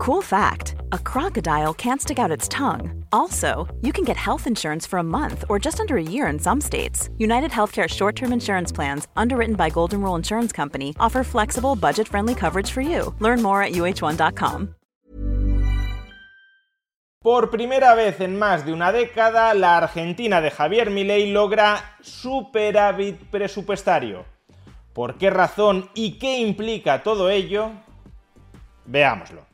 Cool fact a crocodile can't stick out its tongue. Also, you can get health insurance for a month or just under a year in some states. United Healthcare short term insurance plans, underwritten by Golden Rule Insurance Company, offer flexible, budget friendly coverage for you. Learn more at uh1.com. Por primera vez en más de una década, la Argentina de Javier Milei logra superávit presupuestario. ¿Por qué razón y qué implica todo ello? Veámoslo.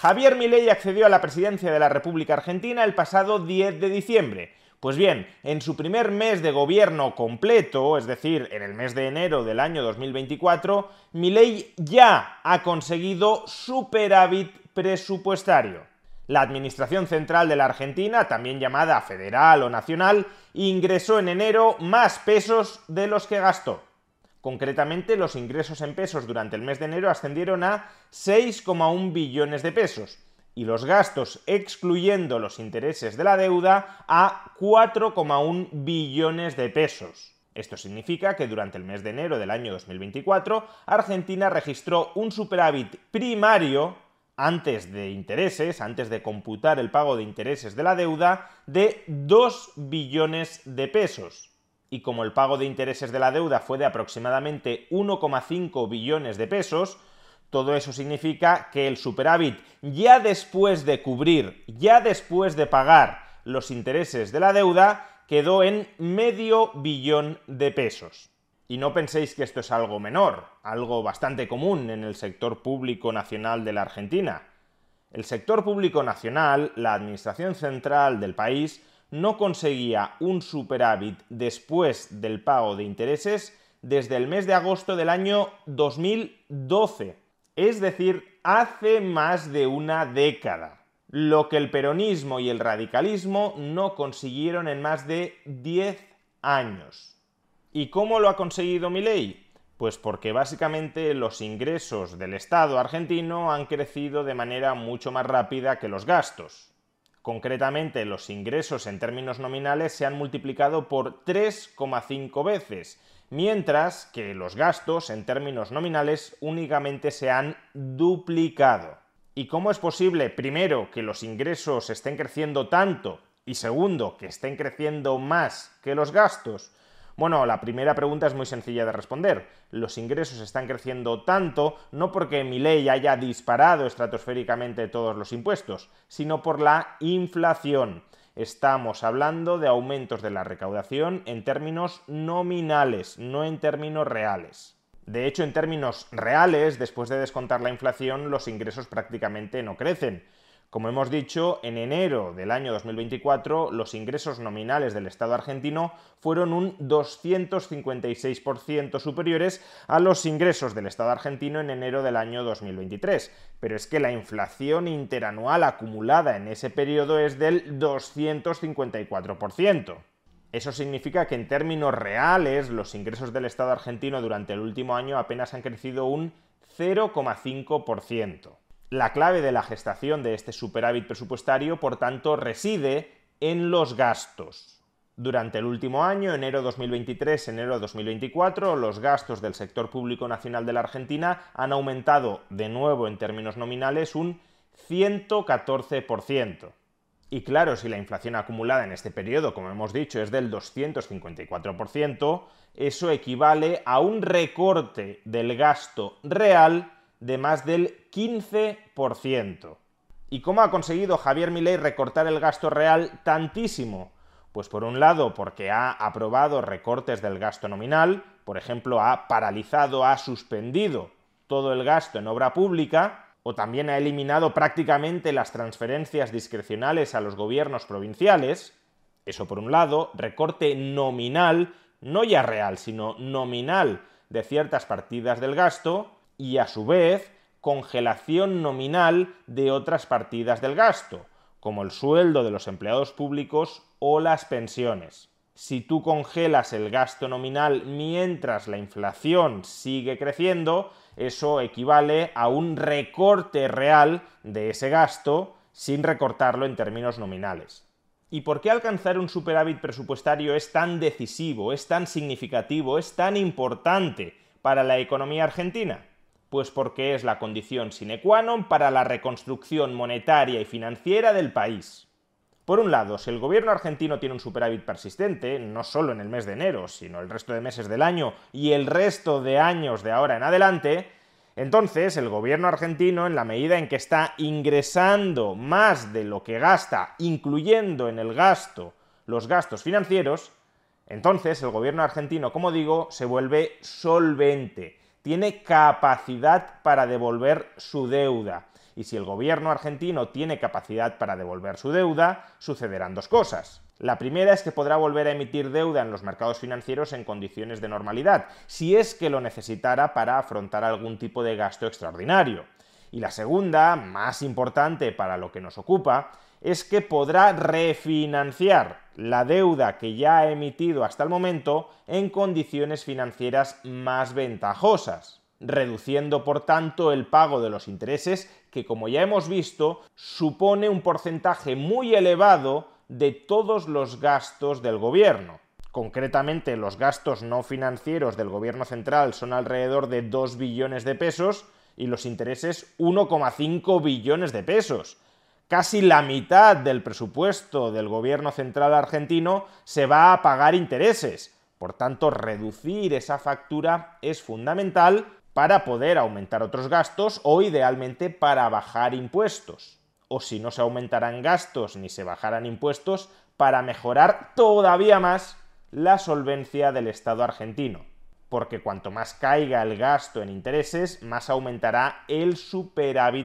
Javier Milei accedió a la presidencia de la República Argentina el pasado 10 de diciembre. Pues bien, en su primer mes de gobierno completo, es decir, en el mes de enero del año 2024, Milei ya ha conseguido superávit presupuestario. La Administración Central de la Argentina, también llamada federal o nacional, ingresó en enero más pesos de los que gastó. Concretamente, los ingresos en pesos durante el mes de enero ascendieron a 6,1 billones de pesos y los gastos, excluyendo los intereses de la deuda, a 4,1 billones de pesos. Esto significa que durante el mes de enero del año 2024, Argentina registró un superávit primario antes de intereses, antes de computar el pago de intereses de la deuda, de 2 billones de pesos y como el pago de intereses de la deuda fue de aproximadamente 1,5 billones de pesos, todo eso significa que el superávit, ya después de cubrir, ya después de pagar los intereses de la deuda, quedó en medio billón de pesos. Y no penséis que esto es algo menor, algo bastante común en el sector público nacional de la Argentina. El sector público nacional, la administración central del país, no conseguía un superávit después del pago de intereses desde el mes de agosto del año 2012, es decir, hace más de una década, lo que el peronismo y el radicalismo no consiguieron en más de 10 años. ¿Y cómo lo ha conseguido Milei? Pues porque básicamente los ingresos del Estado argentino han crecido de manera mucho más rápida que los gastos. Concretamente, los ingresos en términos nominales se han multiplicado por 3,5 veces, mientras que los gastos en términos nominales únicamente se han duplicado. ¿Y cómo es posible, primero, que los ingresos estén creciendo tanto y segundo, que estén creciendo más que los gastos? Bueno, la primera pregunta es muy sencilla de responder. Los ingresos están creciendo tanto no porque mi ley haya disparado estratosféricamente todos los impuestos, sino por la inflación. Estamos hablando de aumentos de la recaudación en términos nominales, no en términos reales. De hecho, en términos reales, después de descontar la inflación, los ingresos prácticamente no crecen. Como hemos dicho, en enero del año 2024 los ingresos nominales del Estado argentino fueron un 256% superiores a los ingresos del Estado argentino en enero del año 2023. Pero es que la inflación interanual acumulada en ese periodo es del 254%. Eso significa que en términos reales los ingresos del Estado argentino durante el último año apenas han crecido un 0,5%. La clave de la gestación de este superávit presupuestario, por tanto, reside en los gastos. Durante el último año, enero 2023, enero 2024, los gastos del sector público nacional de la Argentina han aumentado de nuevo en términos nominales un 114%. Y claro, si la inflación acumulada en este periodo, como hemos dicho, es del 254%, eso equivale a un recorte del gasto real de más del 15%. ¿Y cómo ha conseguido Javier Milei recortar el gasto real tantísimo? Pues por un lado porque ha aprobado recortes del gasto nominal, por ejemplo, ha paralizado, ha suspendido todo el gasto en obra pública, o también ha eliminado prácticamente las transferencias discrecionales a los gobiernos provinciales. Eso por un lado, recorte nominal, no ya real, sino nominal de ciertas partidas del gasto, y a su vez congelación nominal de otras partidas del gasto, como el sueldo de los empleados públicos o las pensiones. Si tú congelas el gasto nominal mientras la inflación sigue creciendo, eso equivale a un recorte real de ese gasto sin recortarlo en términos nominales. ¿Y por qué alcanzar un superávit presupuestario es tan decisivo, es tan significativo, es tan importante para la economía argentina? Pues porque es la condición sine qua non para la reconstrucción monetaria y financiera del país. Por un lado, si el gobierno argentino tiene un superávit persistente, no solo en el mes de enero, sino el resto de meses del año y el resto de años de ahora en adelante, entonces el gobierno argentino, en la medida en que está ingresando más de lo que gasta, incluyendo en el gasto los gastos financieros, entonces el gobierno argentino, como digo, se vuelve solvente, tiene capacidad para devolver su deuda y si el gobierno argentino tiene capacidad para devolver su deuda, sucederán dos cosas. La primera es que podrá volver a emitir deuda en los mercados financieros en condiciones de normalidad, si es que lo necesitara para afrontar algún tipo de gasto extraordinario. Y la segunda, más importante para lo que nos ocupa, es que podrá refinanciar la deuda que ya ha emitido hasta el momento en condiciones financieras más ventajosas reduciendo por tanto el pago de los intereses que como ya hemos visto supone un porcentaje muy elevado de todos los gastos del gobierno. Concretamente los gastos no financieros del gobierno central son alrededor de 2 billones de pesos y los intereses 1,5 billones de pesos. Casi la mitad del presupuesto del gobierno central argentino se va a pagar intereses. Por tanto, reducir esa factura es fundamental para poder aumentar otros gastos o idealmente para bajar impuestos. O si no se aumentaran gastos ni se bajaran impuestos, para mejorar todavía más la solvencia del Estado argentino. Porque cuanto más caiga el gasto en intereses, más aumentará el superávit.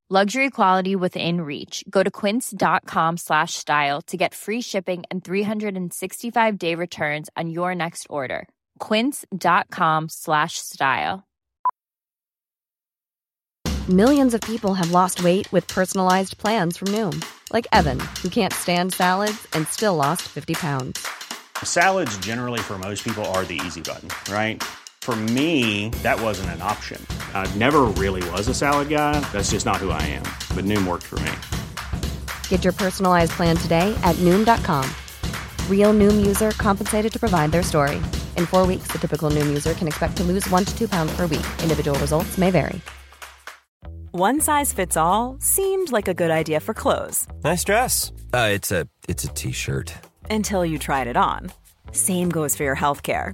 Luxury quality within reach. Go to quince.com slash style to get free shipping and 365-day returns on your next order. quince.com slash style. Millions of people have lost weight with personalized plans from Noom, like Evan, who can't stand salads and still lost 50 pounds. Salads, generally, for most people, are the easy button, right? For me, that wasn't an option. I never really was a salad guy. That's just not who I am. But Noom worked for me. Get your personalized plan today at Noom.com. Real Noom user compensated to provide their story. In four weeks, the typical Noom user can expect to lose one to two pounds per week. Individual results may vary. One size fits all seemed like a good idea for clothes. Nice dress. Uh, it's a it's a t-shirt. Until you tried it on. Same goes for your healthcare.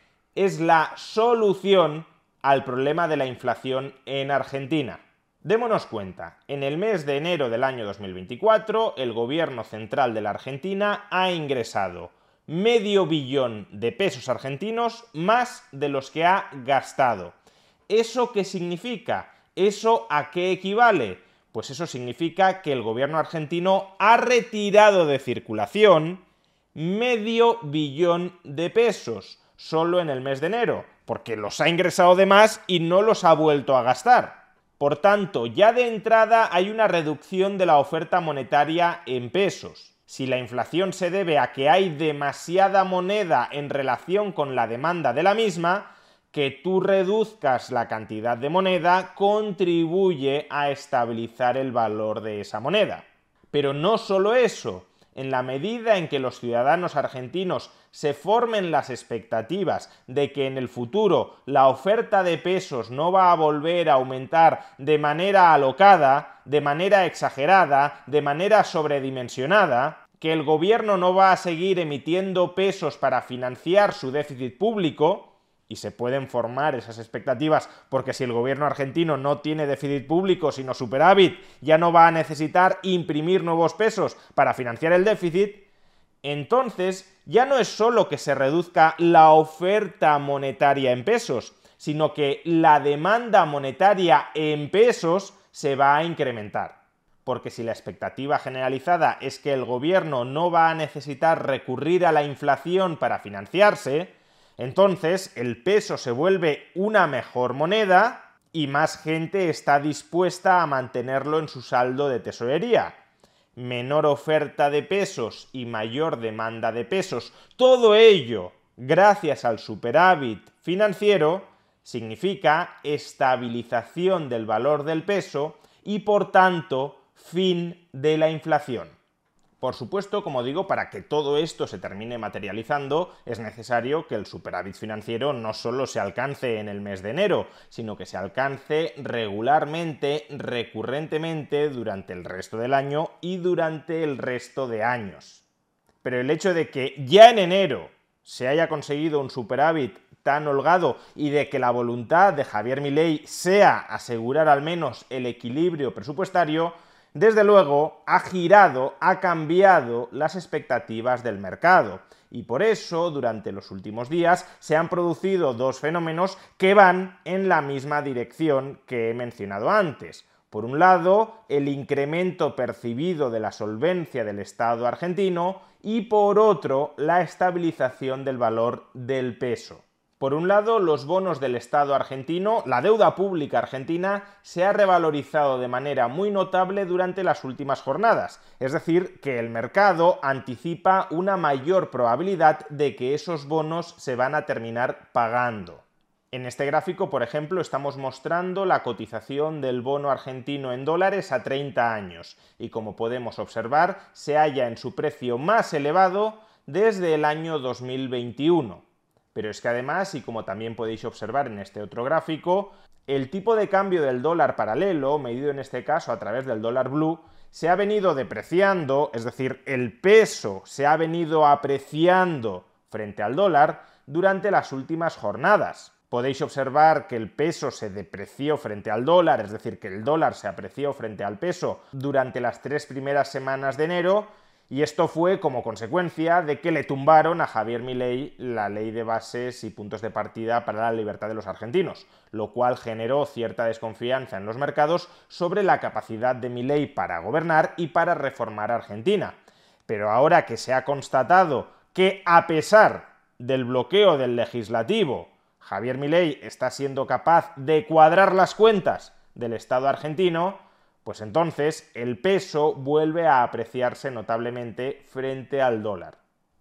es la solución al problema de la inflación en Argentina. Démonos cuenta, en el mes de enero del año 2024, el gobierno central de la Argentina ha ingresado medio billón de pesos argentinos más de los que ha gastado. ¿Eso qué significa? ¿Eso a qué equivale? Pues eso significa que el gobierno argentino ha retirado de circulación medio billón de pesos solo en el mes de enero, porque los ha ingresado de más y no los ha vuelto a gastar. Por tanto, ya de entrada hay una reducción de la oferta monetaria en pesos. Si la inflación se debe a que hay demasiada moneda en relación con la demanda de la misma, que tú reduzcas la cantidad de moneda contribuye a estabilizar el valor de esa moneda. Pero no solo eso, en la medida en que los ciudadanos argentinos se formen las expectativas de que en el futuro la oferta de pesos no va a volver a aumentar de manera alocada, de manera exagerada, de manera sobredimensionada, que el gobierno no va a seguir emitiendo pesos para financiar su déficit público, y se pueden formar esas expectativas porque si el gobierno argentino no tiene déficit público sino superávit, ya no va a necesitar imprimir nuevos pesos para financiar el déficit, entonces ya no es solo que se reduzca la oferta monetaria en pesos, sino que la demanda monetaria en pesos se va a incrementar. Porque si la expectativa generalizada es que el gobierno no va a necesitar recurrir a la inflación para financiarse, entonces el peso se vuelve una mejor moneda y más gente está dispuesta a mantenerlo en su saldo de tesorería menor oferta de pesos y mayor demanda de pesos, todo ello gracias al superávit financiero, significa estabilización del valor del peso y por tanto fin de la inflación. Por supuesto, como digo, para que todo esto se termine materializando, es necesario que el superávit financiero no solo se alcance en el mes de enero, sino que se alcance regularmente, recurrentemente, durante el resto del año y durante el resto de años. Pero el hecho de que ya en enero se haya conseguido un superávit tan holgado y de que la voluntad de Javier Milei sea asegurar al menos el equilibrio presupuestario, desde luego ha girado, ha cambiado las expectativas del mercado. Y por eso, durante los últimos días, se han producido dos fenómenos que van en la misma dirección que he mencionado antes. Por un lado, el incremento percibido de la solvencia del Estado argentino y por otro, la estabilización del valor del peso. Por un lado, los bonos del Estado argentino, la deuda pública argentina, se ha revalorizado de manera muy notable durante las últimas jornadas, es decir, que el mercado anticipa una mayor probabilidad de que esos bonos se van a terminar pagando. En este gráfico, por ejemplo, estamos mostrando la cotización del bono argentino en dólares a 30 años y como podemos observar, se halla en su precio más elevado desde el año 2021. Pero es que además, y como también podéis observar en este otro gráfico, el tipo de cambio del dólar paralelo, medido en este caso a través del dólar blue, se ha venido depreciando, es decir, el peso se ha venido apreciando frente al dólar durante las últimas jornadas. Podéis observar que el peso se depreció frente al dólar, es decir, que el dólar se apreció frente al peso durante las tres primeras semanas de enero, y esto fue como consecuencia de que le tumbaron a Javier Milei la ley de bases y puntos de partida para la libertad de los argentinos, lo cual generó cierta desconfianza en los mercados sobre la capacidad de Milei para gobernar y para reformar Argentina. Pero ahora que se ha constatado que a pesar del bloqueo del legislativo, Javier Milei está siendo capaz de cuadrar las cuentas del Estado argentino, pues entonces el peso vuelve a apreciarse notablemente frente al dólar.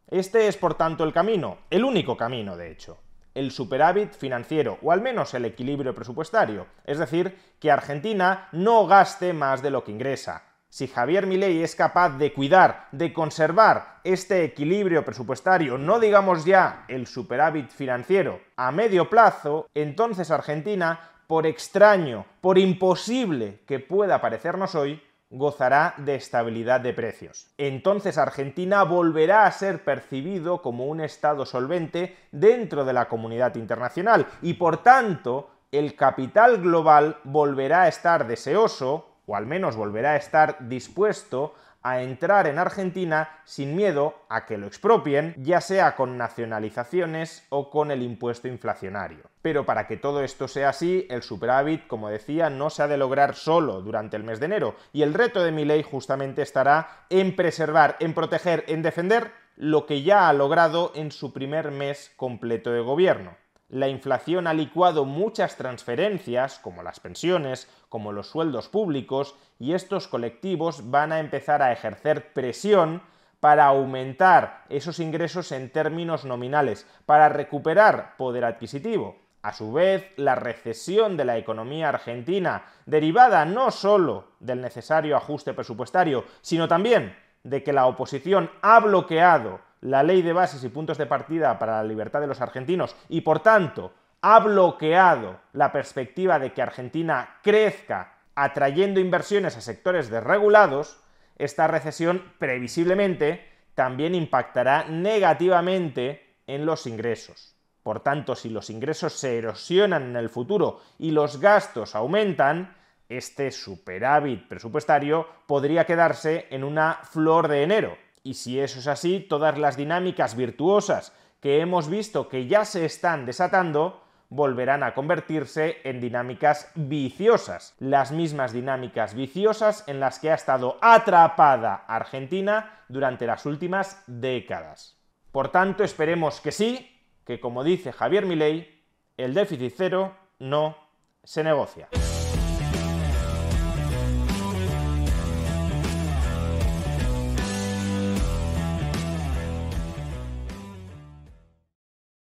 Este es por tanto el camino, el único camino de hecho, el superávit financiero o al menos el equilibrio presupuestario, es decir, que Argentina no gaste más de lo que ingresa. Si Javier Milei es capaz de cuidar, de conservar este equilibrio presupuestario, no digamos ya el superávit financiero, a medio plazo, entonces Argentina por extraño, por imposible que pueda parecernos hoy, gozará de estabilidad de precios. Entonces Argentina volverá a ser percibido como un Estado solvente dentro de la comunidad internacional y por tanto el capital global volverá a estar deseoso, o al menos volverá a estar dispuesto a entrar en Argentina sin miedo a que lo expropien, ya sea con nacionalizaciones o con el impuesto inflacionario. Pero para que todo esto sea así, el superávit, como decía, no se ha de lograr solo durante el mes de enero, y el reto de mi ley justamente estará en preservar, en proteger, en defender lo que ya ha logrado en su primer mes completo de gobierno la inflación ha licuado muchas transferencias, como las pensiones, como los sueldos públicos, y estos colectivos van a empezar a ejercer presión para aumentar esos ingresos en términos nominales, para recuperar poder adquisitivo. A su vez, la recesión de la economía argentina, derivada no solo del necesario ajuste presupuestario, sino también de que la oposición ha bloqueado la ley de bases y puntos de partida para la libertad de los argentinos y por tanto ha bloqueado la perspectiva de que Argentina crezca atrayendo inversiones a sectores desregulados, esta recesión previsiblemente también impactará negativamente en los ingresos. Por tanto, si los ingresos se erosionan en el futuro y los gastos aumentan, este superávit presupuestario podría quedarse en una flor de enero. Y si eso es así, todas las dinámicas virtuosas que hemos visto que ya se están desatando volverán a convertirse en dinámicas viciosas, las mismas dinámicas viciosas en las que ha estado atrapada Argentina durante las últimas décadas. Por tanto, esperemos que sí, que como dice Javier Milei, el déficit cero no se negocia.